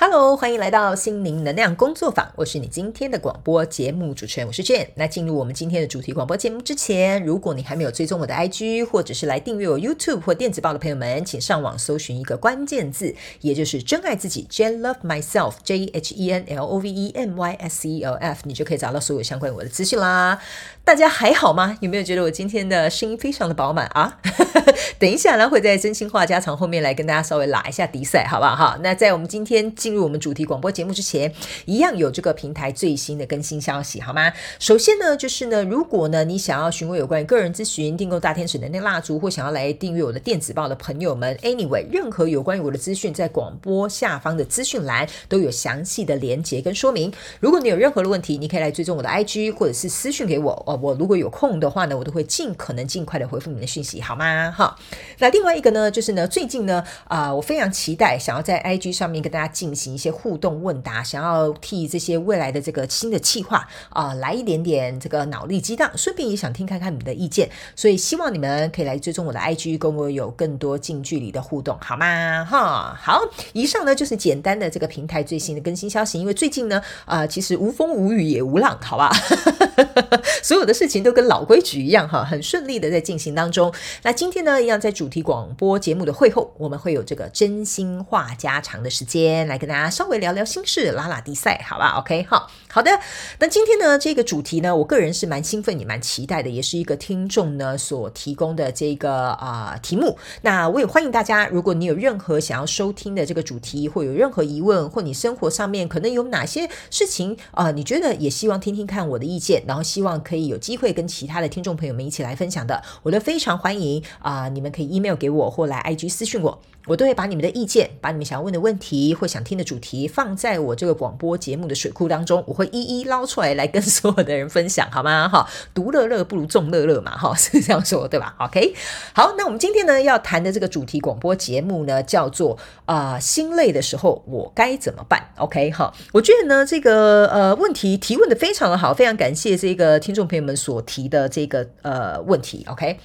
Hello，欢迎来到心灵能量工作坊。我是你今天的广播节目主持人，我是 Jane。那进入我们今天的主题广播节目之前，如果你还没有追踪我的 IG，或者是来订阅我 YouTube 或电子报的朋友们，请上网搜寻一个关键字，也就是“真爱自己 ”，Jane Love Myself，J H E N L O V E M Y S E L F，你就可以找到所有相关我的资讯啦。大家还好吗？有没有觉得我今天的声音非常的饱满啊？等一下呢，会在真心话家常后面来跟大家稍微拉一下迪赛，好不好？哈，那在我们今天进入我们主题广播节目之前，一样有这个平台最新的更新消息，好吗？首先呢，就是呢，如果呢你想要询问有关于个人咨询、订购大天使能量蜡烛，或想要来订阅我的电子报的朋友们，anyway，任何有关于我的资讯，在广播下方的资讯栏都有详细的连结跟说明。如果你有任何的问题，你可以来追踪我的 IG，或者是私讯给我哦。我如果有空的话呢，我都会尽可能尽快的回复你的讯息，好吗？哈，那另外一个呢，就是呢，最近呢，啊、我非常期待想要在 IG 上面跟大家进行一些互动问答，想要替这些未来的这个新的企划啊、来一点点这个脑力激荡，顺便也想听看看你们的意见，所以希望你们可以来追踪我的 IG，跟我有更多近距离的互动，好吗？哈，好，以上呢就是简单的这个平台最新的更新消息，因为最近呢，啊、其实无风无雨也无浪，好吧，所有的事情都跟老规矩一样哈，很顺利的在进行当中。那今天呢，一样在主题广播节目的会后，我们会有这个真心话家常的时间，来跟大家稍微聊聊心事，拉拉迪赛，好吧？OK，好，好的。那今天呢，这个主题呢，我个人是蛮兴奋也蛮期待的，也是一个听众呢所提供的这个啊、题目。那我也欢迎大家，如果你有任何想要收听的这个主题，或有任何疑问，或你生活上面可能有哪些事情啊、你觉得也希望听听看我的意见，然后希望可以有机会跟其他的听众朋友们一起来分享的，我都非常欢迎啊、你们可以 email 给我或来 IG 私讯我，我都会把你们的意见、把你们想要问的问题或想听的主题放在我这个广播节目的水库当中，我会一一捞出来来跟所有的人分享，好吗？哈，独乐乐不如众乐乐嘛，哈，是这样说对吧？OK，好，那我们今天呢要谈的这个主题广播节目呢叫做啊、心累的时候我该怎么办？OK，哈，我觉得呢这个呃问题提问的非常的好，非常感谢这个听众朋友们所提的这个呃问题，OK，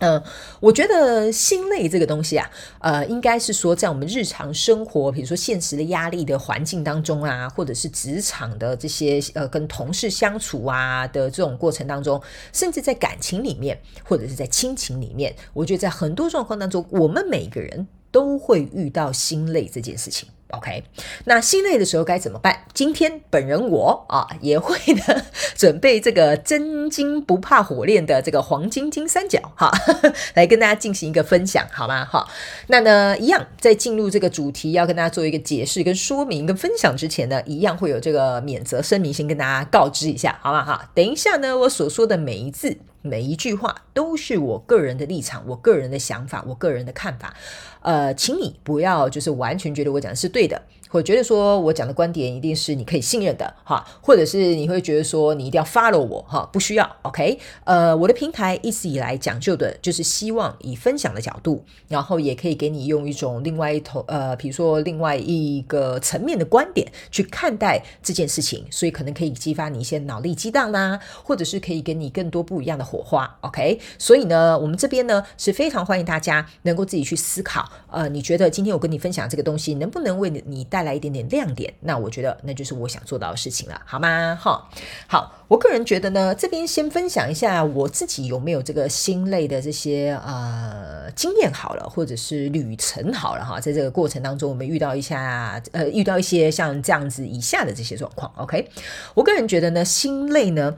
呃，我觉得心累这个东西啊，呃，应该是说在我们日常生活，比如说现实的压力的环境当中啊，或者是职场的这些呃跟同事相处啊的这种过程当中，甚至在感情里面，或者是在亲情里面，我觉得在很多状况当中，我们每个人都会遇到心累这件事情。OK，那心累的时候该怎么办？今天本人我啊也会呢 准备这个真金不怕火炼的这个黄金金三角哈，来跟大家进行一个分享，好吗？哈，那呢一样在进入这个主题要跟大家做一个解释跟说明跟分享之前呢，一样会有这个免责声明，先跟大家告知一下，好吗？哈，等一下呢我所说的每一字。每一句话都是我个人的立场，我个人的想法，我个人的看法。呃，请你不要就是完全觉得我讲的是对的。我觉得说我讲的观点一定是你可以信任的哈，或者是你会觉得说你一定要 follow 我哈，不需要 OK？呃，我的平台一直以来讲究的就是希望以分享的角度，然后也可以给你用一种另外一头呃，比如说另外一个层面的观点去看待这件事情，所以可能可以激发你一些脑力激荡啦，或者是可以给你更多不一样的火花 OK？所以呢，我们这边呢是非常欢迎大家能够自己去思考，呃，你觉得今天我跟你分享这个东西能不能为你带带来一点点亮点，那我觉得那就是我想做到的事情了，好吗？哈，好，我个人觉得呢，这边先分享一下我自己有没有这个心累的这些呃经验好了，或者是旅程好了哈，在这个过程当中，我们遇到一下呃遇到一些像这样子以下的这些状况，OK，我个人觉得呢，心累呢，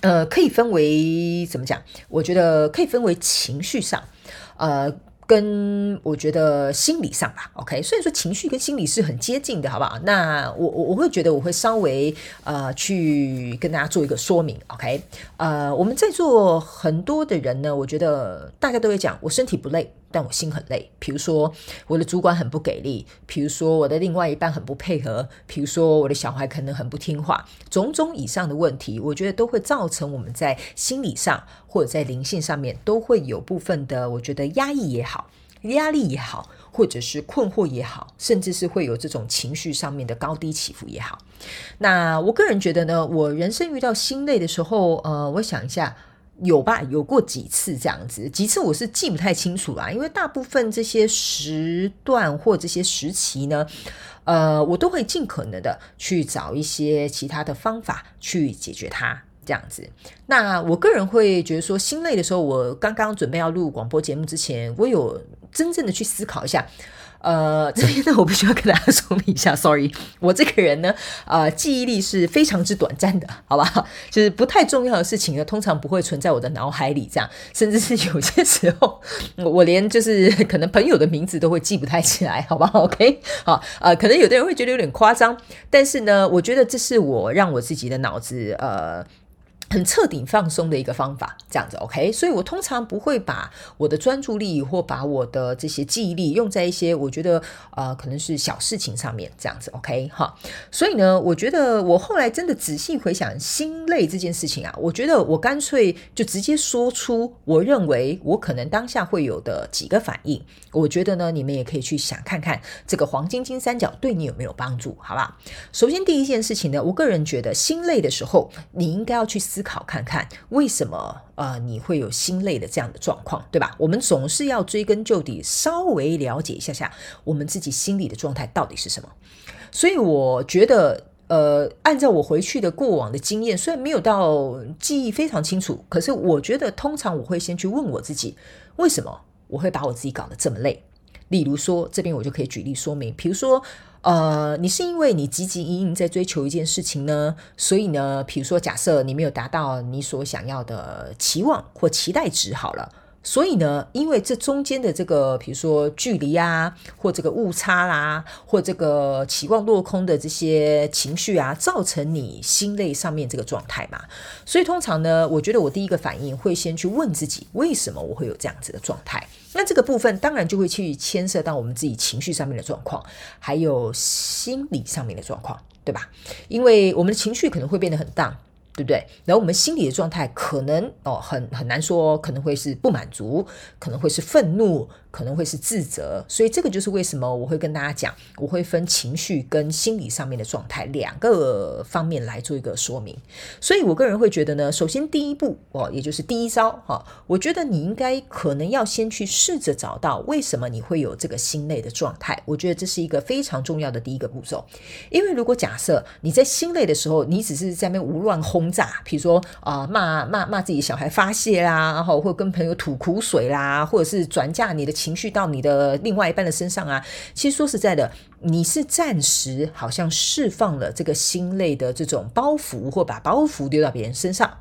呃，可以分为怎么讲？我觉得可以分为情绪上，呃。跟我觉得心理上吧，OK，所以说情绪跟心理是很接近的，好不好？那我我我会觉得我会稍微呃去跟大家做一个说明，OK，呃，我们在座很多的人呢，我觉得大家都会讲，我身体不累。但我心很累，比如说我的主管很不给力，比如说我的另外一半很不配合，比如说我的小孩可能很不听话，种种以上的问题，我觉得都会造成我们在心理上或者在灵性上面都会有部分的，我觉得压抑也好，压力也好，或者是困惑也好，甚至是会有这种情绪上面的高低起伏也好。那我个人觉得呢，我人生遇到心累的时候，呃，我想一下。有吧，有过几次这样子，几次我是记不太清楚啦，因为大部分这些时段或这些时期呢，呃，我都会尽可能的去找一些其他的方法去解决它，这样子。那我个人会觉得说，心累的时候，我刚刚准备要录广播节目之前，我有真正的去思考一下。呃，这边呢，我必须要跟大家说明一下，sorry，我这个人呢，呃，记忆力是非常之短暂的，好吧？就是不太重要的事情呢，通常不会存在我的脑海里，这样，甚至是有些时候，我连就是可能朋友的名字都会记不太起来，好吧？OK，好，呃，可能有的人会觉得有点夸张，但是呢，我觉得这是我让我自己的脑子，呃。很彻底放松的一个方法，这样子 OK，所以我通常不会把我的专注力或把我的这些记忆力用在一些我觉得呃可能是小事情上面，这样子 OK 哈。所以呢，我觉得我后来真的仔细回想心累这件事情啊，我觉得我干脆就直接说出我认为我可能当下会有的几个反应。我觉得呢，你们也可以去想看看这个黄金金三角对你有没有帮助，好吧？首先第一件事情呢，我个人觉得心累的时候，你应该要去思考看看为什么呃你会有心累的这样的状况，对吧？我们总是要追根究底，稍微了解一下下我们自己心里的状态到底是什么。所以我觉得呃，按照我回去的过往的经验，虽然没有到记忆非常清楚，可是我觉得通常我会先去问我自己为什么。我会把我自己搞得这么累，例如说，这边我就可以举例说明，比如说，呃，你是因为你汲汲营营在追求一件事情呢，所以呢，比如说，假设你没有达到你所想要的期望或期待值，好了。所以呢，因为这中间的这个，比如说距离啊，或这个误差啦，或这个期望落空的这些情绪啊，造成你心累上面这个状态嘛。所以通常呢，我觉得我第一个反应会先去问自己，为什么我会有这样子的状态？那这个部分当然就会去牵涉到我们自己情绪上面的状况，还有心理上面的状况，对吧？因为我们的情绪可能会变得很荡。对不对？然后我们心理的状态可能哦，很很难说，可能会是不满足，可能会是愤怒。可能会是自责，所以这个就是为什么我会跟大家讲，我会分情绪跟心理上面的状态两个方面来做一个说明。所以我个人会觉得呢，首先第一步哦，也就是第一招哈，我觉得你应该可能要先去试着找到为什么你会有这个心累的状态。我觉得这是一个非常重要的第一个步骤，因为如果假设你在心累的时候，你只是在那边胡乱轰炸，比如说啊骂骂骂自己小孩发泄啦，然后或跟朋友吐苦水啦，或者是转嫁你的。情绪到你的另外一半的身上啊，其实说实在的，你是暂时好像释放了这个心累的这种包袱，或把包袱丢到别人身上，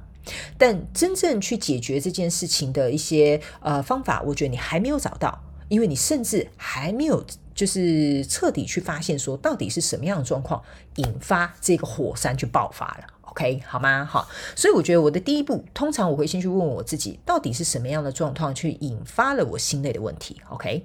但真正去解决这件事情的一些呃方法，我觉得你还没有找到，因为你甚至还没有就是彻底去发现说到底是什么样的状况引发这个火山去爆发了。OK，好吗？好，所以我觉得我的第一步，通常我会先去问我自己，到底是什么样的状况去引发了我心累的问题。OK，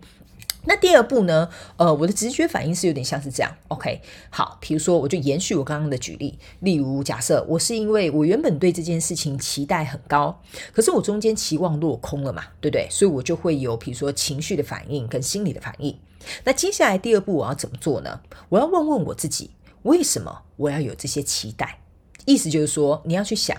那第二步呢？呃，我的直觉反应是有点像是这样。OK，好，比如说我就延续我刚刚的举例，例如假设我是因为我原本对这件事情期待很高，可是我中间期望落空了嘛，对不对？所以我就会有比如说情绪的反应跟心理的反应。那接下来第二步我要怎么做呢？我要问问我自己，为什么我要有这些期待？意思就是说，你要去想，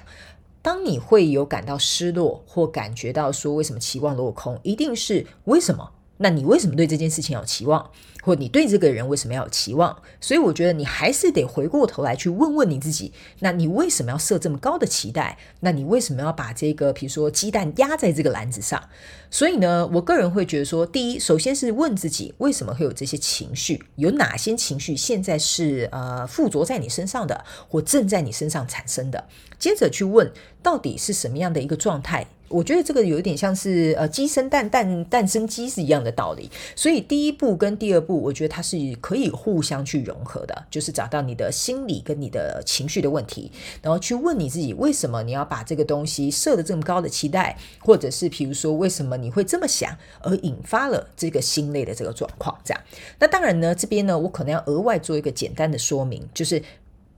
当你会有感到失落或感觉到说为什么期望落空，一定是为什么？那你为什么对这件事情有期望？或你对这个人为什么要有期望？所以我觉得你还是得回过头来去问问你自己，那你为什么要设这么高的期待？那你为什么要把这个比如说鸡蛋压在这个篮子上？所以呢，我个人会觉得说，第一，首先是问自己为什么会有这些情绪，有哪些情绪现在是呃附着在你身上的，或正在你身上产生的。接着去问，到底是什么样的一个状态？我觉得这个有点像是呃鸡生蛋，蛋蛋生鸡是一样的道理。所以第一步跟第二步，我觉得它是可以互相去融合的，就是找到你的心理跟你的情绪的问题，然后去问你自己为什么你要把这个东西设得这么高的期待，或者是比如说为什么你会这么想，而引发了这个心累的这个状况。这样，那当然呢，这边呢，我可能要额外做一个简单的说明，就是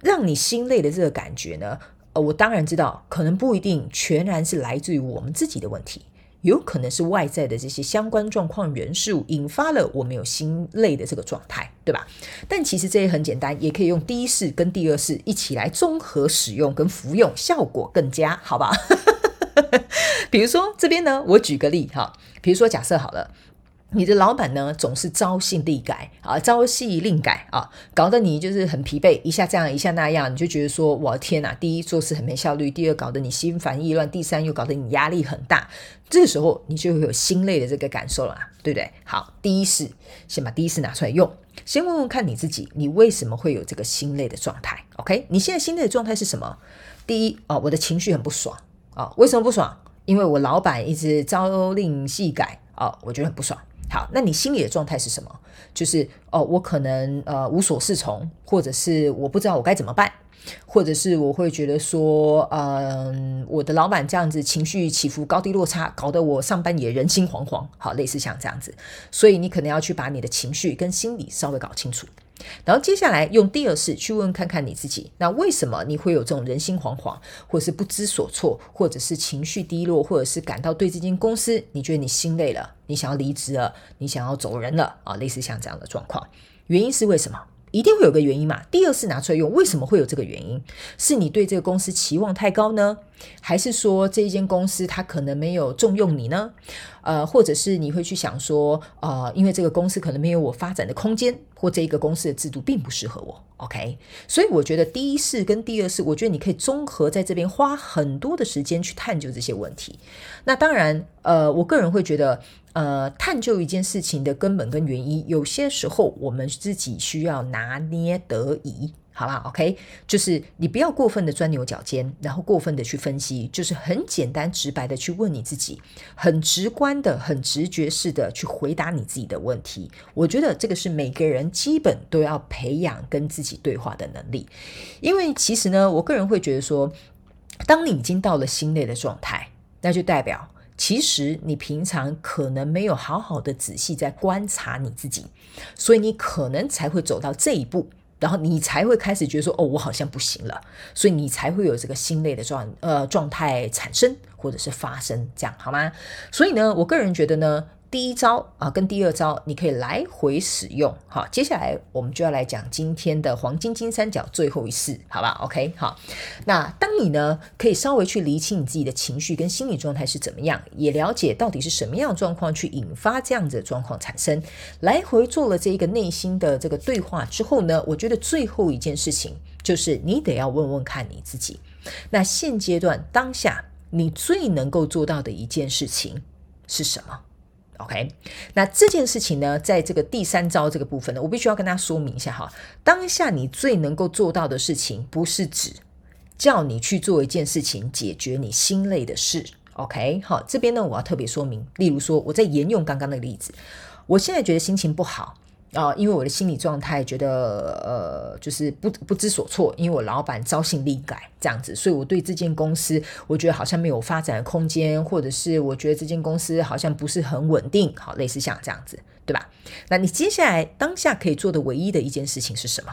让你心累的这个感觉呢。呃，我当然知道，可能不一定全然是来自于我们自己的问题，有可能是外在的这些相关状况、元素引发了我们有心累的这个状态，对吧？但其实这也很简单，也可以用第一式跟第二式一起来综合使用跟服用，效果更佳，好吧？比如说这边呢，我举个例哈，比如说假设好了。你的老板呢，总是朝夕令改啊，朝夕令改啊，搞得你就是很疲惫，一下这样一下那样，你就觉得说，我的天哪！第一做事很没效率，第二搞得你心烦意乱，第三又搞得你压力很大。这个时候你就会有心累的这个感受了，对不对？好，第一是，先把第一次拿出来用，先问问看你自己，你为什么会有这个心累的状态？OK，你现在心累的状态是什么？第一啊，我的情绪很不爽啊，为什么不爽？因为我老板一直朝令夕改啊，我觉得很不爽。好，那你心里的状态是什么？就是哦，我可能呃无所适从，或者是我不知道我该怎么办，或者是我会觉得说，嗯、我的老板这样子情绪起伏高低落差，搞得我上班也人心惶惶。好，类似像这样子，所以你可能要去把你的情绪跟心理稍微搞清楚。然后接下来用第二式去问看看你自己，那为什么你会有这种人心惶惶，或是不知所措，或者是情绪低落，或者是感到对这间公司你觉得你心累了，你想要离职了，你想要走人了啊，类似像这样的状况，原因是为什么？一定会有个原因嘛。第二式拿出来用，为什么会有这个原因？是你对这个公司期望太高呢？还是说这一间公司它可能没有重用你呢？呃，或者是你会去想说，呃，因为这个公司可能没有我发展的空间，或这一个公司的制度并不适合我。OK，所以我觉得第一是跟第二是，我觉得你可以综合在这边花很多的时间去探究这些问题。那当然，呃，我个人会觉得。呃，探究一件事情的根本跟原因，有些时候我们自己需要拿捏得宜，好吧？OK，就是你不要过分的钻牛角尖，然后过分的去分析，就是很简单直白的去问你自己，很直观的、很直觉式的去回答你自己的问题。我觉得这个是每个人基本都要培养跟自己对话的能力，因为其实呢，我个人会觉得说，当你已经到了心累的状态，那就代表。其实你平常可能没有好好的仔细在观察你自己，所以你可能才会走到这一步，然后你才会开始觉得说，哦，我好像不行了，所以你才会有这个心累的状呃状态产生或者是发生，这样好吗？所以呢，我个人觉得呢。第一招啊，跟第二招你可以来回使用。好，接下来我们就要来讲今天的黄金金三角最后一式，好吧？OK，好。那当你呢，可以稍微去厘清你自己的情绪跟心理状态是怎么样，也了解到底是什么样的状况去引发这样子的状况产生，来回做了这一个内心的这个对话之后呢，我觉得最后一件事情就是你得要问问看你自己，那现阶段当下你最能够做到的一件事情是什么？OK，那这件事情呢，在这个第三招这个部分呢，我必须要跟大家说明一下哈。当下你最能够做到的事情，不是指叫你去做一件事情，解决你心累的事。OK，好，这边呢，我要特别说明，例如说，我在沿用刚刚那个例子，我现在觉得心情不好。啊、因为我的心理状态觉得呃，就是不不知所措，因为我老板朝夕令改这样子，所以我对这间公司，我觉得好像没有发展的空间，或者是我觉得这间公司好像不是很稳定，好，类似像这样子，对吧？那你接下来当下可以做的唯一的一件事情是什么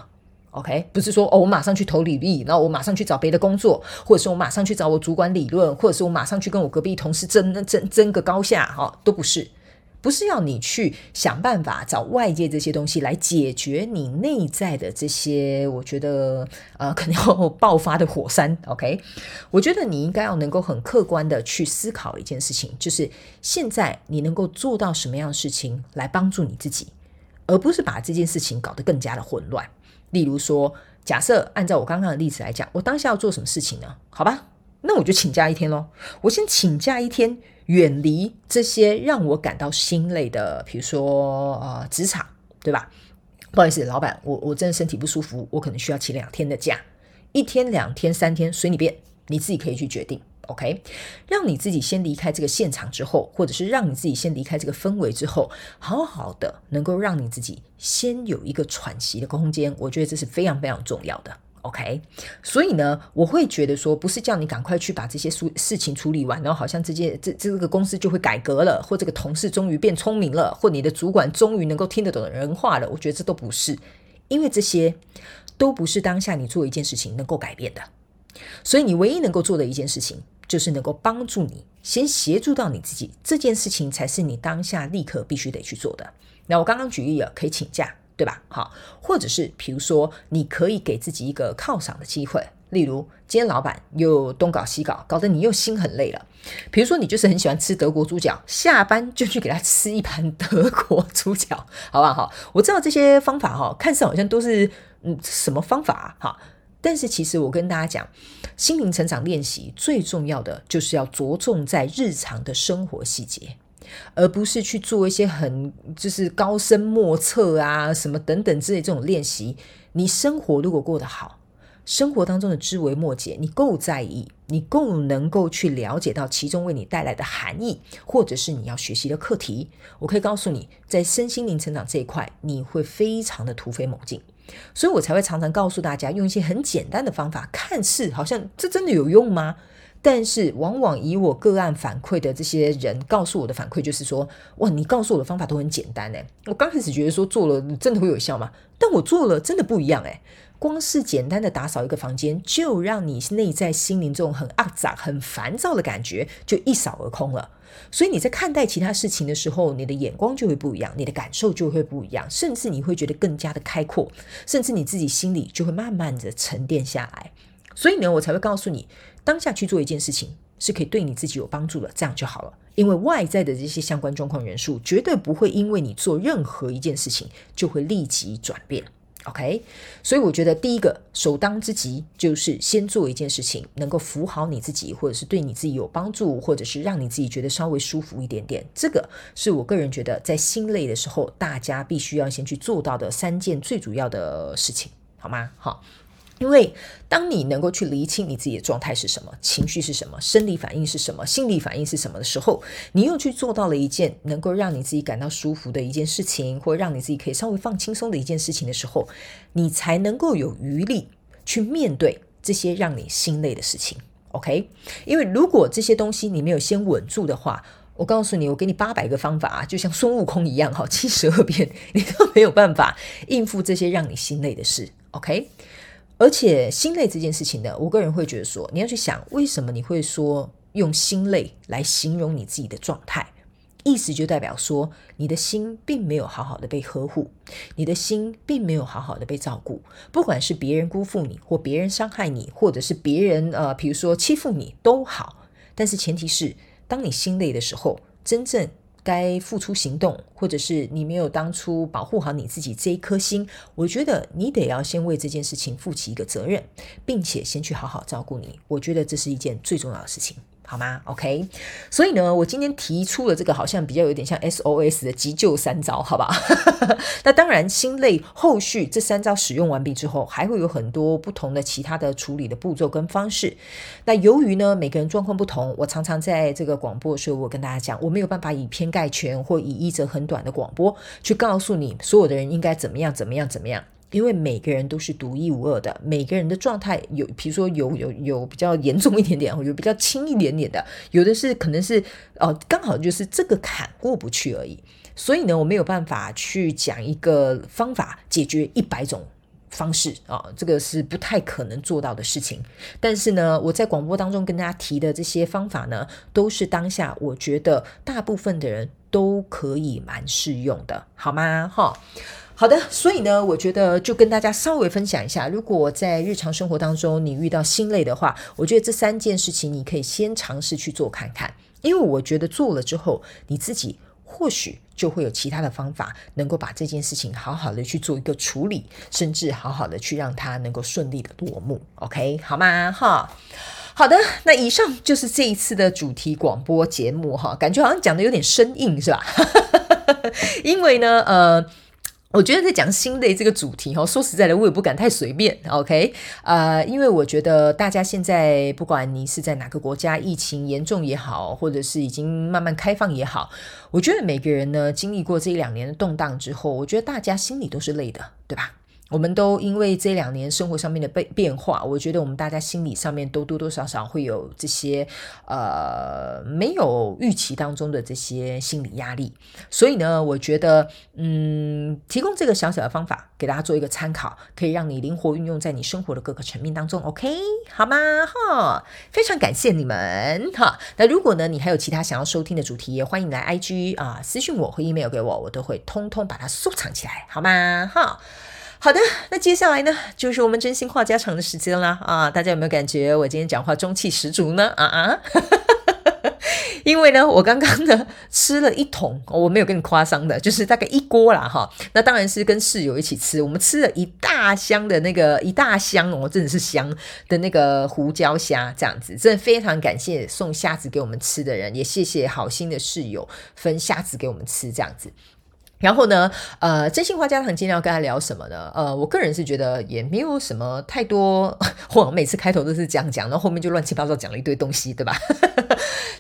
？OK，不是说哦，我马上去投履历，然后我马上去找别的工作，或者是我马上去找我主管理论，或者是我马上去跟我隔壁同事争争争个高下，哈、都不是。不是要你去想办法找外界这些东西来解决你内在的这些，我觉得呃可能要爆发的火山。OK，我觉得你应该要能够很客观的去思考一件事情，就是现在你能够做到什么样的事情来帮助你自己，而不是把这件事情搞得更加的混乱。例如说，假设按照我刚刚的例子来讲，我当下要做什么事情呢？好吧，那我就请假一天喽。我先请假一天。远离这些让我感到心累的，比如说呃职场，对吧？不好意思，老板，我我真的身体不舒服，我可能需要请两天的假，一天、两天、三天，随你便，你自己可以去决定。OK，让你自己先离开这个现场之后，或者是让你自己先离开这个氛围之后，好好的能够让你自己先有一个喘息的空间，我觉得这是非常非常重要的。OK，所以呢，我会觉得说，不是叫你赶快去把这些事事情处理完，然后好像这件这这个公司就会改革了，或这个同事终于变聪明了，或你的主管终于能够听得懂人话了。我觉得这都不是，因为这些都不是当下你做一件事情能够改变的。所以你唯一能够做的一件事情，就是能够帮助你先协助到你自己，这件事情才是你当下立刻必须得去做的。那我刚刚举例了，可以请假。对吧？好，或者是比如说，你可以给自己一个犒赏的机会，例如今天老板又东搞西搞，搞得你又心很累了。比如说，你就是很喜欢吃德国猪脚，下班就去给他吃一盘德国猪脚，好不好？我知道这些方法哈，看似好像都是嗯什么方法？哈。但是其实我跟大家讲，心灵成长练习最重要的就是要着重在日常的生活细节，而不是去做一些很就是高深莫测啊什么等等之类这种练习。你生活如果过得好，生活当中的枝微末节你够在意，你够能够去了解到其中为你带来的含义，或者是你要学习的课题，我可以告诉你，在身心灵成长这一块，你会非常的突飞猛进。所以我才会常常告诉大家，用一些很简单的方法，看似好像这真的有用吗？但是往往以我个案反馈的这些人告诉我的反馈，就是说，哇，你告诉我的方法都很简单诶。我刚开始觉得说做了真的会有效吗？但我做了真的不一样诶。光是简单的打扫一个房间，就让你内在心灵这种很肮脏、很烦躁的感觉就一扫而空了。所以你在看待其他事情的时候，你的眼光就会不一样，你的感受就会不一样，甚至你会觉得更加的开阔，甚至你自己心里就会慢慢的沉淀下来。所以呢，我才会告诉你，当下去做一件事情是可以对你自己有帮助的，这样就好了。因为外在的这些相关状况元素，绝对不会因为你做任何一件事情就会立即转变。OK，所以我觉得第一个首当之急就是先做一件事情，能够扶好你自己，或者是对你自己有帮助，或者是让你自己觉得稍微舒服一点点。这个是我个人觉得在心累的时候，大家必须要先去做到的三件最主要的事情，好吗？好。因为当你能够去厘清你自己的状态是什么，情绪是什么，生理反应是什么，心理反应是什么的时候，你又去做到了一件能够让你自己感到舒服的一件事情，或让你自己可以稍微放轻松的一件事情的时候，你才能够有余力去面对这些让你心累的事情。OK？因为如果这些东西你没有先稳住的话，我告诉你，我给你八百个方法啊，就像孙悟空一样，哈，七十二变，你都没有办法应付这些让你心累的事。OK？而且心累这件事情呢，我个人会觉得说，你要去想为什么你会说用心累来形容你自己的状态，意思就代表说你的心并没有好好的被呵护，你的心并没有好好的被照顾，不管是别人辜负你，或别人伤害你，或者是别人呃，比如说欺负你都好，但是前提是当你心累的时候，真正。该付出行动，或者是你没有当初保护好你自己这一颗心，我觉得你得要先为这件事情负起一个责任，并且先去好好照顾你。我觉得这是一件最重要的事情。好吗？OK，所以呢，我今天提出了这个好像比较有点像 SOS 的急救三招，好吧？那当然，心累后续这三招使用完毕之后，还会有很多不同的其他的处理的步骤跟方式。那由于呢，每个人状况不同，我常常在这个广播的时候，我跟大家讲，我没有办法以偏概全或以一则很短的广播去告诉你所有的人应该怎么样，怎么样，怎么样。因为每个人都是独一无二的，每个人的状态有，比如说有有有比较严重一点点，有比较轻一点点的，有的是可能是哦，刚好就是这个坎过不去而已。所以呢，我没有办法去讲一个方法解决一百种方式啊，这个是不太可能做到的事情。但是呢，我在广播当中跟大家提的这些方法呢，都是当下我觉得大部分的人都可以蛮适用的，好吗？哈，好的，所以呢，我觉得就跟大家稍微分享一下，如果在日常生活当中你遇到心累的话，我觉得这三件事情你可以先尝试去做看看，因为我觉得做了之后，你自己或许就会有其他的方法，能够把这件事情好好的去做一个处理，甚至好好的去让它能够顺利的落幕。OK，好吗？哈，好的，那以上就是这一次的主题广播节目哈，感觉好像讲的有点生硬是吧？因为呢，呃。我觉得在讲心累这个主题哦，说实在的，我也不敢太随便，OK？呃，因为我觉得大家现在不管你是在哪个国家，疫情严重也好，或者是已经慢慢开放也好，我觉得每个人呢经历过这一两年的动荡之后，我觉得大家心里都是累的，对吧？我们都因为这两年生活上面的变变化，我觉得我们大家心理上面都多多少少会有这些呃没有预期当中的这些心理压力。所以呢，我觉得嗯，提供这个小小的方法给大家做一个参考，可以让你灵活运用在你生活的各个层面当中。OK，好吗？哈，非常感谢你们哈。那如果呢，你还有其他想要收听的主题，也欢迎来 IG 啊私信我或 email 给我，我都会通通把它收藏起来，好吗？哈。好的，那接下来呢，就是我们真心话家常的时间啦啊！大家有没有感觉我今天讲话中气十足呢？啊啊！因为呢，我刚刚呢吃了一桶，我没有跟你夸张的，就是大概一锅啦哈。那当然是跟室友一起吃，我们吃了一大箱的那个一大箱哦，真的是香的那个胡椒虾这样子，真的非常感谢送虾子给我们吃的人，也谢谢好心的室友分虾子给我们吃这样子。然后呢，呃，真心话家常今天要跟他聊什么呢？呃，我个人是觉得也没有什么太多，我每次开头都是这样讲，然后后面就乱七八糟讲了一堆东西，对吧？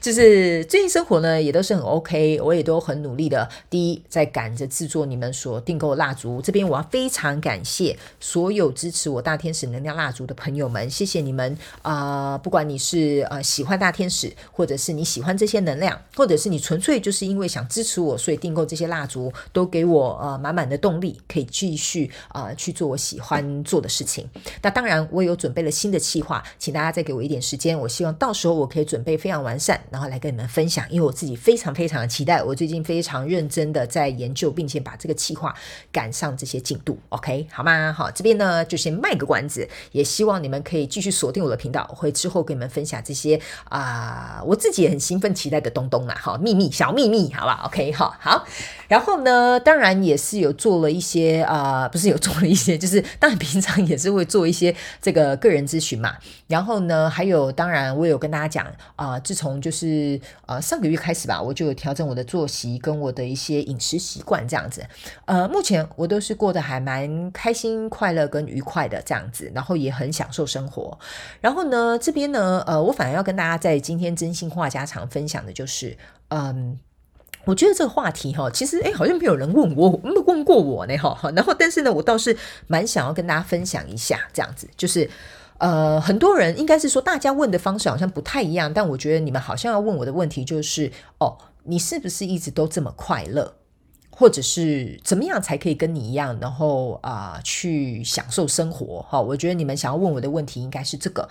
就是最近生活呢也都是很 OK，我也都很努力的。第一，在赶着制作你们所订购的蜡烛，这边我要非常感谢所有支持我大天使能量蜡烛的朋友们，谢谢你们啊、不管你是呃喜欢大天使，或者是你喜欢这些能量，或者是你纯粹就是因为想支持我，所以订购这些蜡烛。都给我呃满满的动力，可以继续啊、呃、去做我喜欢做的事情。那当然，我有准备了新的计划，请大家再给我一点时间。我希望到时候我可以准备非常完善，然后来跟你们分享。因为我自己非常非常的期待，我最近非常认真的在研究，并且把这个计划赶上这些进度。OK，好吗？好，这边呢就先卖个关子，也希望你们可以继续锁定我的频道，我会之后跟你们分享这些啊、我自己也很兴奋期待的东东啊，好秘密小秘密，好吧？OK，好好，然后呢？当然也是有做了一些啊、不是有做了一些，就是当然平常也是会做一些这个个人咨询嘛。然后呢，还有当然我有跟大家讲啊、自从就是呃上个月开始吧，我就有调整我的作息跟我的一些饮食习惯这样子。呃，目前我都是过得还蛮开心、快乐跟愉快的这样子，然后也很享受生活。然后呢，这边呢，呃，我反而要跟大家在今天真心话家常分享的就是，嗯。我觉得这个话题哈，其实诶好像没有人问我，没问过我呢哈。然后，但是呢，我倒是蛮想要跟大家分享一下，这样子，就是呃，很多人应该是说，大家问的方式好像不太一样，但我觉得你们好像要问我的问题就是，哦，你是不是一直都这么快乐，或者是怎么样才可以跟你一样，然后啊、去享受生活？哈，我觉得你们想要问我的问题应该是这个。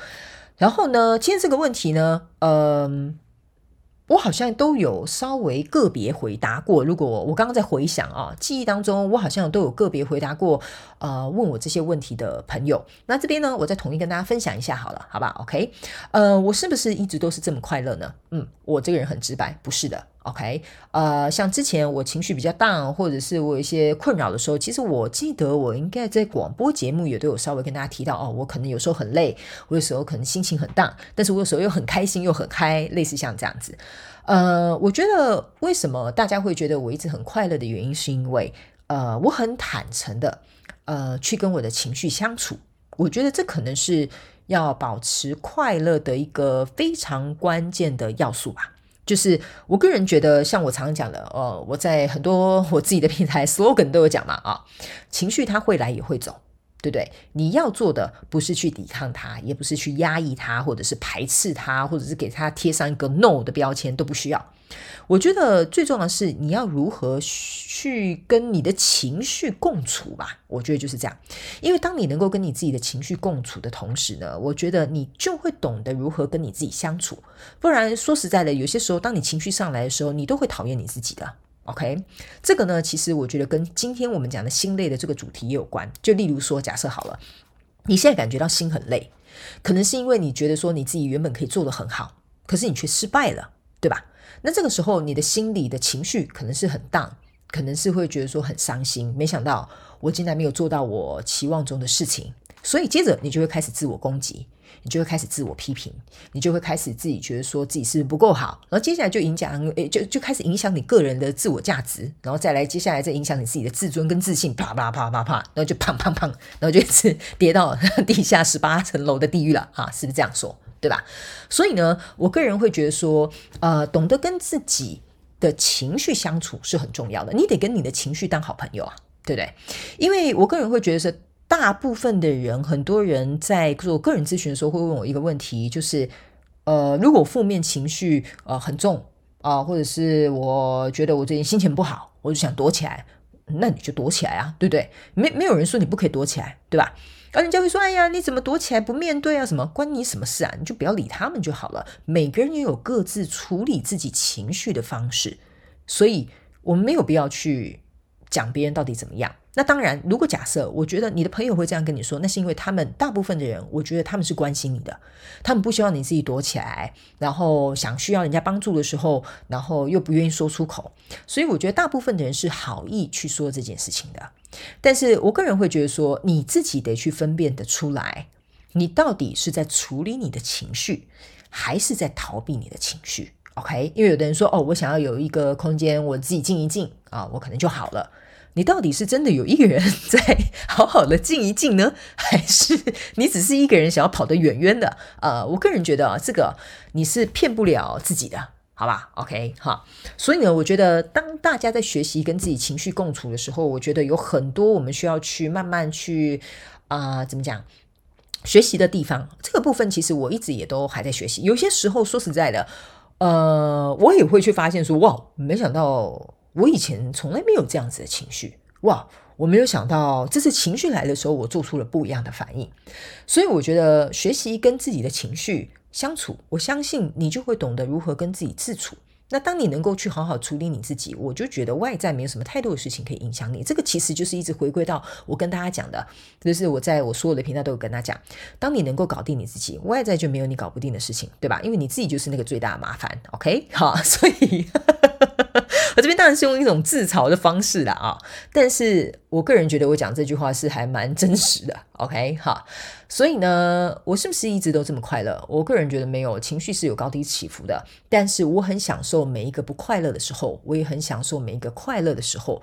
然后呢，今天这个问题呢，嗯、我好像都有稍微个别回答过。如果我刚刚在回想啊，记忆当中，我好像都有个别回答过，呃，问我这些问题的朋友。那这边呢，我再统一跟大家分享一下好了，好吧？OK，呃，我是不是一直都是这么快乐呢？嗯，我这个人很直白，不是的。OK，呃，像之前我情绪比较淡或者是我有一些困扰的时候，其实我记得我应该在广播节目也都有稍微跟大家提到哦，我可能有时候很累，我有时候可能心情很淡但是我有时候又很开心又很嗨，类似像这样子。呃，我觉得为什么大家会觉得我一直很快乐的原因，是因为呃，我很坦诚的呃去跟我的情绪相处。我觉得这可能是要保持快乐的一个非常关键的要素吧。就是我个人觉得，像我常讲的，呃，我在很多我自己的平台 slogan 都有讲嘛，啊，情绪它会来也会走，对不对？你要做的不是去抵抗它，也不是去压抑它，或者是排斥它，或者是给它贴上一个 no 的标签，都不需要。我觉得最重要的是你要如何去跟你的情绪共处吧。我觉得就是这样，因为当你能够跟你自己的情绪共处的同时呢，我觉得你就会懂得如何跟你自己相处。不然说实在的，有些时候当你情绪上来的时候，你都会讨厌你自己的。OK，这个呢，其实我觉得跟今天我们讲的心累的这个主题也有关。就例如说，假设好了，你现在感觉到心很累，可能是因为你觉得说你自己原本可以做得很好，可是你却失败了，对吧？那这个时候，你的心理的情绪可能是很大可能是会觉得说很伤心。没想到我竟然没有做到我期望中的事情，所以接着你就会开始自我攻击，你就会开始自我批评，你就会开始自己觉得说自己是不够好，然后接下来就影响，诶，就就开始影响你个人的自我价值，然后再来接下来再影响你自己的自尊跟自信，啪啪啪啪啪，然后就砰砰砰，然后就一直跌到地下十八层楼的地狱了啊！是不是这样说？对吧？所以呢，我个人会觉得说，呃，懂得跟自己的情绪相处是很重要的。你得跟你的情绪当好朋友啊，对不对？因为我个人会觉得说，大部分的人，很多人在做个人咨询的时候会问我一个问题，就是呃，如果负面情绪呃很重啊、或者是我觉得我最近心情不好，我就想躲起来，那你就躲起来啊，对不对？没没有人说你不可以躲起来，对吧？而人家会说：“哎呀，你怎么躲起来不面对啊？什么关你什么事啊？你就不要理他们就好了。每个人也有各自处理自己情绪的方式，所以我们没有必要去讲别人到底怎么样。那当然，如果假设我觉得你的朋友会这样跟你说，那是因为他们大部分的人，我觉得他们是关心你的，他们不希望你自己躲起来，然后想需要人家帮助的时候，然后又不愿意说出口。所以我觉得大部分的人是好意去说这件事情的。”但是我个人会觉得说，你自己得去分辨得出来，你到底是在处理你的情绪，还是在逃避你的情绪？OK？因为有的人说，哦，我想要有一个空间，我自己静一静啊，我可能就好了。你到底是真的有一个人在好好的静一静呢，还是你只是一个人想要跑得远远的？呃，我个人觉得啊，这个你是骗不了自己的。好吧，OK，好，所以呢，我觉得当大家在学习跟自己情绪共处的时候，我觉得有很多我们需要去慢慢去啊、怎么讲，学习的地方。这个部分其实我一直也都还在学习。有些时候说实在的，呃，我也会去发现说，哇，没想到我以前从来没有这样子的情绪，哇，我没有想到这次情绪来的时候，我做出了不一样的反应。所以我觉得学习跟自己的情绪相处，我相信你就会懂得如何跟自己自处。那当你能够去好好处理你自己，我就觉得外在没有什么太多的事情可以影响你。这个其实就是一直回归到我跟大家讲的，就是我在我所有的频道都有跟他讲，当你能够搞定你自己，外在就没有你搞不定的事情，对吧？因为你自己就是那个最大的麻烦。OK，好，所以。我这边当然是用一种自嘲的方式啦啊，但是我个人觉得我讲这句话是还蛮真实的，OK 哈，所以呢，我是不是一直都这么快乐？我个人觉得没有，情绪是有高低起伏的，但是我很享受每一个不快乐的时候，我也很享受每一个快乐的时候，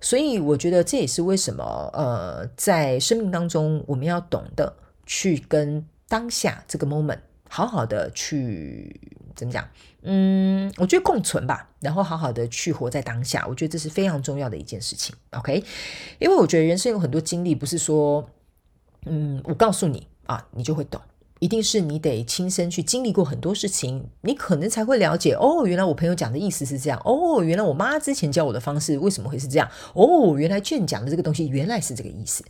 所以我觉得这也是为什么呃，在生命当中我们要懂得去跟当下这个 moment 好好的去怎么讲？嗯，我觉得共存吧，然后好好的去活在当下，我觉得这是非常重要的一件事情。OK，因为我觉得人生有很多经历，不是说，嗯，我告诉你啊，你就会懂，一定是你得亲身去经历过很多事情，你可能才会了解。哦，原来我朋友讲的意思是这样。哦，原来我妈之前教我的方式为什么会是这样？哦，原来 Jhen 讲的这个东西原来是这个意思。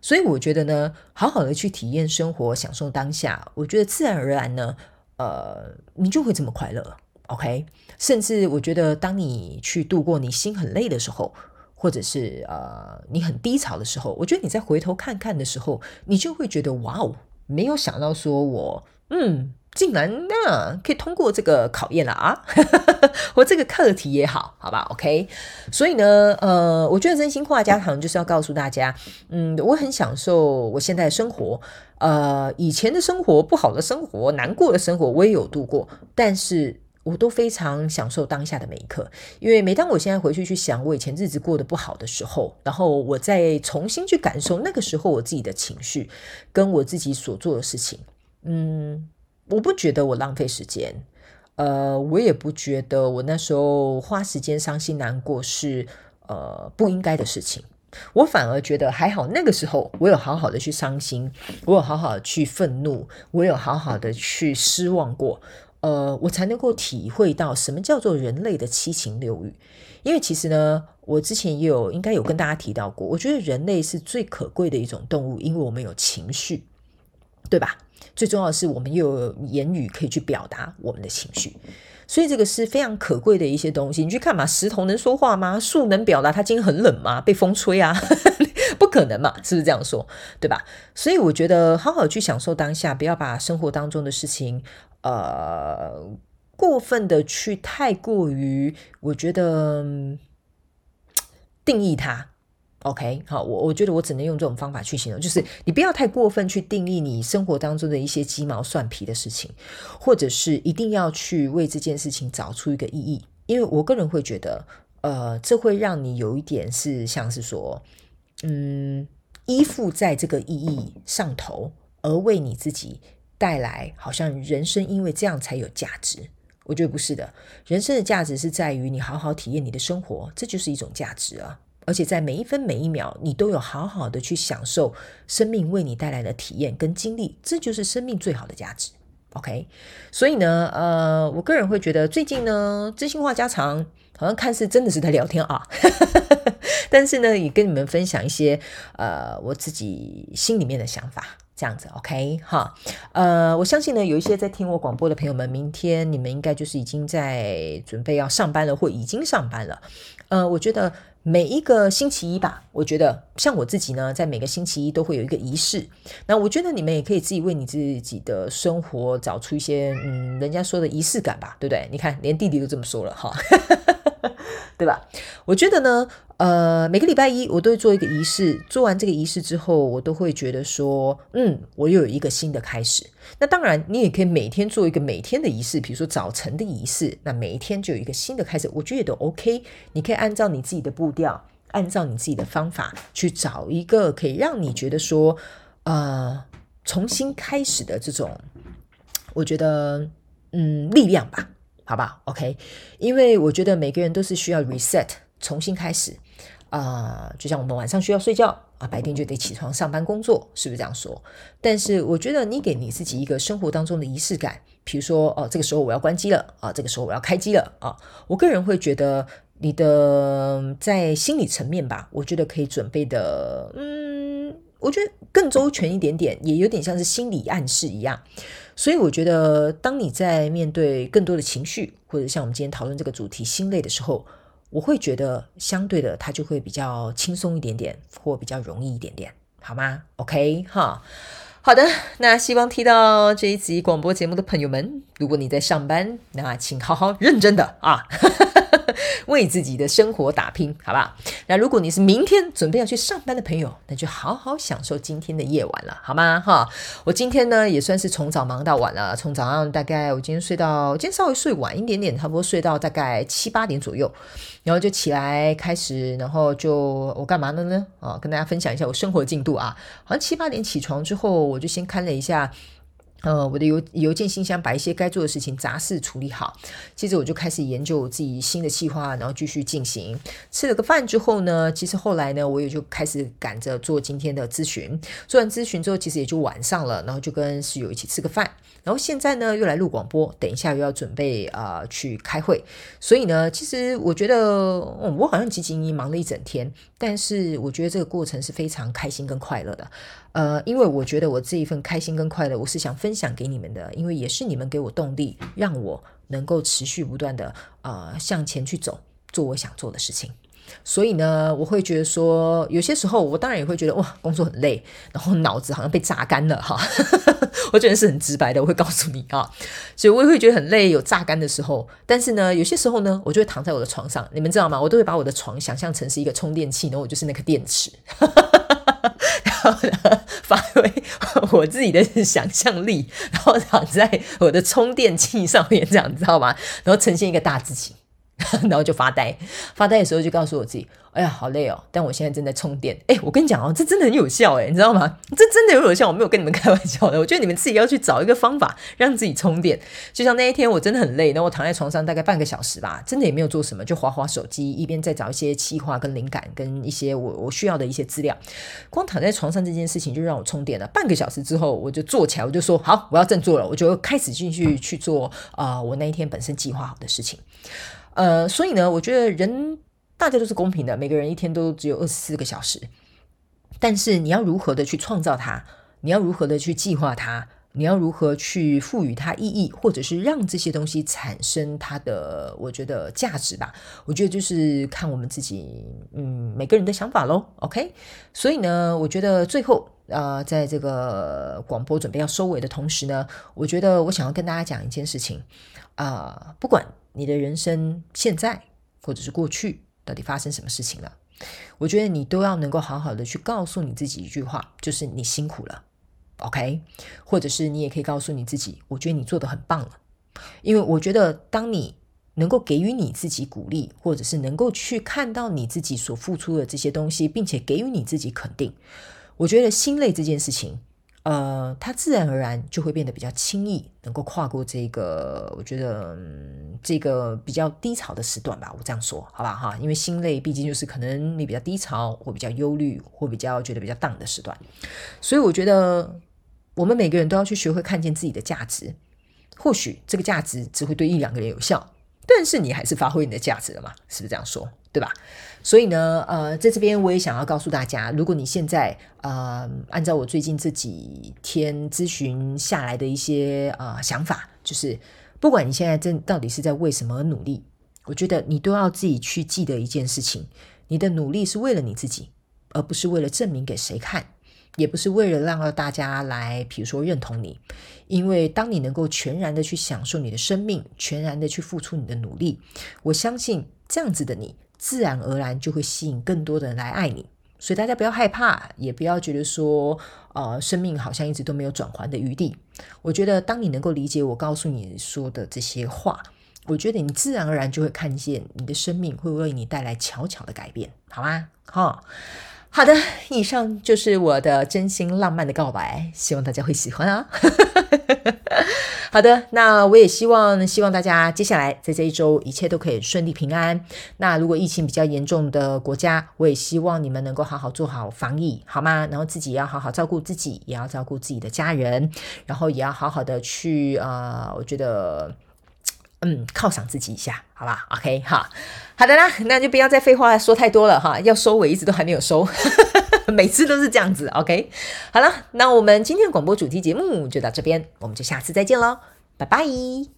所以我觉得呢，好好的去体验生活，享受当下，我觉得自然而然呢。呃，你就会这么快乐，OK？甚至我觉得，当你去度过你心很累的时候，或者是呃你很低潮的时候，我觉得你再回头看看的时候，你就会觉得哇哦，没有想到说我嗯。竟然呢，可以通过这个考验了啊！我这个课题也好，好吧，OK。所以呢，呃，我觉得真心话家常就是要告诉大家，嗯，我很享受我现在的生活，呃，以前的生活不好的生活、难过的生活我也有度过，但是我都非常享受当下的每一刻，因为每当我现在回去去想我以前日子过得不好的时候，然后我再重新去感受那个时候我自己的情绪跟我自己所做的事情，嗯。我不觉得我浪费时间，呃，我也不觉得我那时候花时间伤心难过是呃不应该的事情。我反而觉得还好，那个时候我有好好的去伤心，我有好好的去愤怒，我有好好的去失望过，呃，我才能够体会到什么叫做人类的七情六欲。因为其实呢，我之前也有应该有跟大家提到过，我觉得人类是最可贵的一种动物，因为我们有情绪，对吧？最重要的是，我们又有言语可以去表达我们的情绪，所以这个是非常可贵的一些东西。你去看嘛，石头能说话吗？树能表达它今天很冷吗？被风吹啊，不可能嘛，是不是这样说？对吧？所以我觉得好好去享受当下，不要把生活当中的事情，呃，过分的去太过于，我觉得定义它。OK，好，我我觉得我只能用这种方法去形容，就是你不要太过分去定义你生活当中的一些鸡毛蒜皮的事情，或者是一定要去为这件事情找出一个意义，因为我个人会觉得，呃，这会让你有一点是像是说，嗯，依附在这个意义上头，而为你自己带来好像人生因为这样才有价值。我觉得不是的，人生的价值是在于你好好体验你的生活，这就是一种价值啊。而且在每一分每一秒，你都有好好的去享受生命为你带来的体验跟经历，这就是生命最好的价值。OK，所以呢，呃，我个人会觉得最近呢，真心话家常好像看似真的是在聊天啊，但是呢，也跟你们分享一些呃我自己心里面的想法，这样子。OK 哈，呃，我相信呢，有一些在听我广播的朋友们，明天你们应该就是已经在准备要上班了，或已经上班了，呃，我觉得。每一个星期一吧，我觉得像我自己呢，在每个星期一都会有一个仪式。那我觉得你们也可以自己为你自己的生活找出一些，嗯，人家说的仪式感吧，对不对？你看，连弟弟都这么说了哈。对吧？我觉得呢，呃，每个礼拜一我都会做一个仪式，做完这个仪式之后，我都会觉得说，嗯，我又有一个新的开始。那当然，你也可以每天做一个每天的仪式，比如说早晨的仪式，那每一天就有一个新的开始，我觉得也都 OK。你可以按照你自己的步调，按照你自己的方法去找一个可以让你觉得说，呃，重新开始的这种，我觉得，嗯，力量吧。好吧，OK，因为我觉得每个人都是需要 reset，重新开始啊、就像我们晚上需要睡觉啊，白天就得起床上班工作，是不是这样说？但是我觉得你给你自己一个生活当中的仪式感，比如说哦，这个时候我要关机了啊，这个时候我要开机了啊，我个人会觉得你的在心理层面吧，我觉得可以准备的，嗯，我觉得更周全一点点，也有点像是心理暗示一样。所以我觉得，当你在面对更多的情绪，或者像我们今天讨论这个主题心累的时候，我会觉得相对的，它就会比较轻松一点点，或比较容易一点点，好吗？OK 哈，好的。那希望听到这一集广播节目的朋友们，如果你在上班，那请好好认真的啊。为自己的生活打拼，好不好？那如果你是明天准备要去上班的朋友，那就好好享受今天的夜晚了，好吗？哈，我今天呢也算是从早忙到晚了，从早上大概我今天睡到，今天稍微睡晚一点点，差不多睡到大概七八点左右，然后就起来开始，然后就我干嘛了呢？啊，跟大家分享一下我生活进度啊，好像七八点起床之后，我就先看了一下。呃，我的邮邮件信箱把一些该做的事情杂事处理好，接着我就开始研究我自己新的计划，然后继续进行。吃了个饭之后呢，其实后来呢，我也就开始赶着做今天的咨询。做完咨询之后，其实也就晚上了，然后就跟室友一起吃个饭。然后现在呢，又来录广播，等一下又要准备啊、去开会。所以呢，其实我觉得，我好像汲汲营营忙了一整天，但是我觉得这个过程是非常开心跟快乐的。呃，因为我觉得我这一份开心跟快乐，我是想分享给你们的，因为也是你们给我动力，让我能够持续不断的呃向前去走，做我想做的事情。所以呢，我会觉得说，有些时候我当然也会觉得哇，工作很累，然后脑子好像被榨干了哈。我觉得是很直白的，我会告诉你啊。所以我也会觉得很累，有榨干的时候。但是呢，有些时候呢，我就会躺在我的床上，你们知道吗？我都会把我的床想象成是一个充电器，然后我就是那个电池，呢，发挥我自己的想象力，然后躺在我的充电器上面，这样知道吗？然后呈现一个大字形。然后就发呆，发呆的时候就告诉我自己：“哎呀，好累哦！”但我现在正在充电。哎，我跟你讲哦，这真的很有效哎，你知道吗？这真的有有效，我没有跟你们开玩笑的。我觉得你们自己要去找一个方法让自己充电。就像那一天，我真的很累，然后我躺在床上大概半个小时吧，真的也没有做什么，就滑滑手机，一边在找一些气划跟灵感，跟一些我我需要的一些资料。光躺在床上这件事情就让我充电了。半个小时之后，我就坐起来，我就说：“好，我要振作了。”我就开始继续去做啊、我那一天本身计划好的事情。呃，所以呢，我觉得人大家都是公平的，每个人一天都只有二十四个小时，但是你要如何的去创造它，你要如何的去计划它，你要如何去赋予它意义，或者是让这些东西产生它的，我觉得价值吧。我觉得就是看我们自己，嗯，每个人的想法喽。OK，所以呢，我觉得最后，呃，在这个广播准备要收尾的同时呢，我觉得我想要跟大家讲一件事情，啊、不管。你的人生现在或者是过去到底发生什么事情了？我觉得你都要能够好好的去告诉你自己一句话，就是你辛苦了，OK？或者是你也可以告诉你自己，我觉得你做得很棒了。因为我觉得当你能够给予你自己鼓励，或者是能够去看到你自己所付出的这些东西，并且给予你自己肯定，我觉得心累这件事情呃，他自然而然就会变得比较轻易，能够跨过这个，我觉得、嗯、这个比较低潮的时段吧。我这样说，好吧哈，因为心累毕竟就是可能你比较低潮，或比较忧虑，或比较觉得比较 down 的时段。所以我觉得我们每个人都要去学会看见自己的价值。或许这个价值只会对一两个人有效，但是你还是发挥你的价值了嘛？是不是这样说？对吧？所以呢，呃，在这边我也想要告诉大家，如果你现在呃，按照我最近这几天咨询下来的一些呃想法，就是不管你现在正到底是在为什么而努力，我觉得你都要自己去记得一件事情：你的努力是为了你自己，而不是为了证明给谁看，也不是为了让大家来，比如说认同你。因为当你能够全然的去享受你的生命，全然的去付出你的努力，我相信这样子的你。自然而然就会吸引更多的人来爱你，所以大家不要害怕，也不要觉得说，呃，生命好像一直都没有转圜的余地。我觉得，当你能够理解我告诉你说的这些话，我觉得你自然而然就会看见你的生命会为你带来悄悄的改变，好吗？好，好的，以上就是我的真心浪漫的告白，希望大家会喜欢啊。好的，那我也希望，希望大家接下来在这一周一切都可以顺利平安。那如果疫情比较严重的国家，我也希望你们能够好好做好防疫，好吗？然后自己要好好照顾自己，也要照顾自己的家人，然后也要好好的去、呃，我觉得，嗯，犒赏自己一下，好吧？OK，哈，好的啦，那就不要再废话说太多了哈，要收尾一直都还没有收。每次都是这样子，OK。好了，那我们今天的广播主题节目就到这边，我们就下次再见喽，拜拜。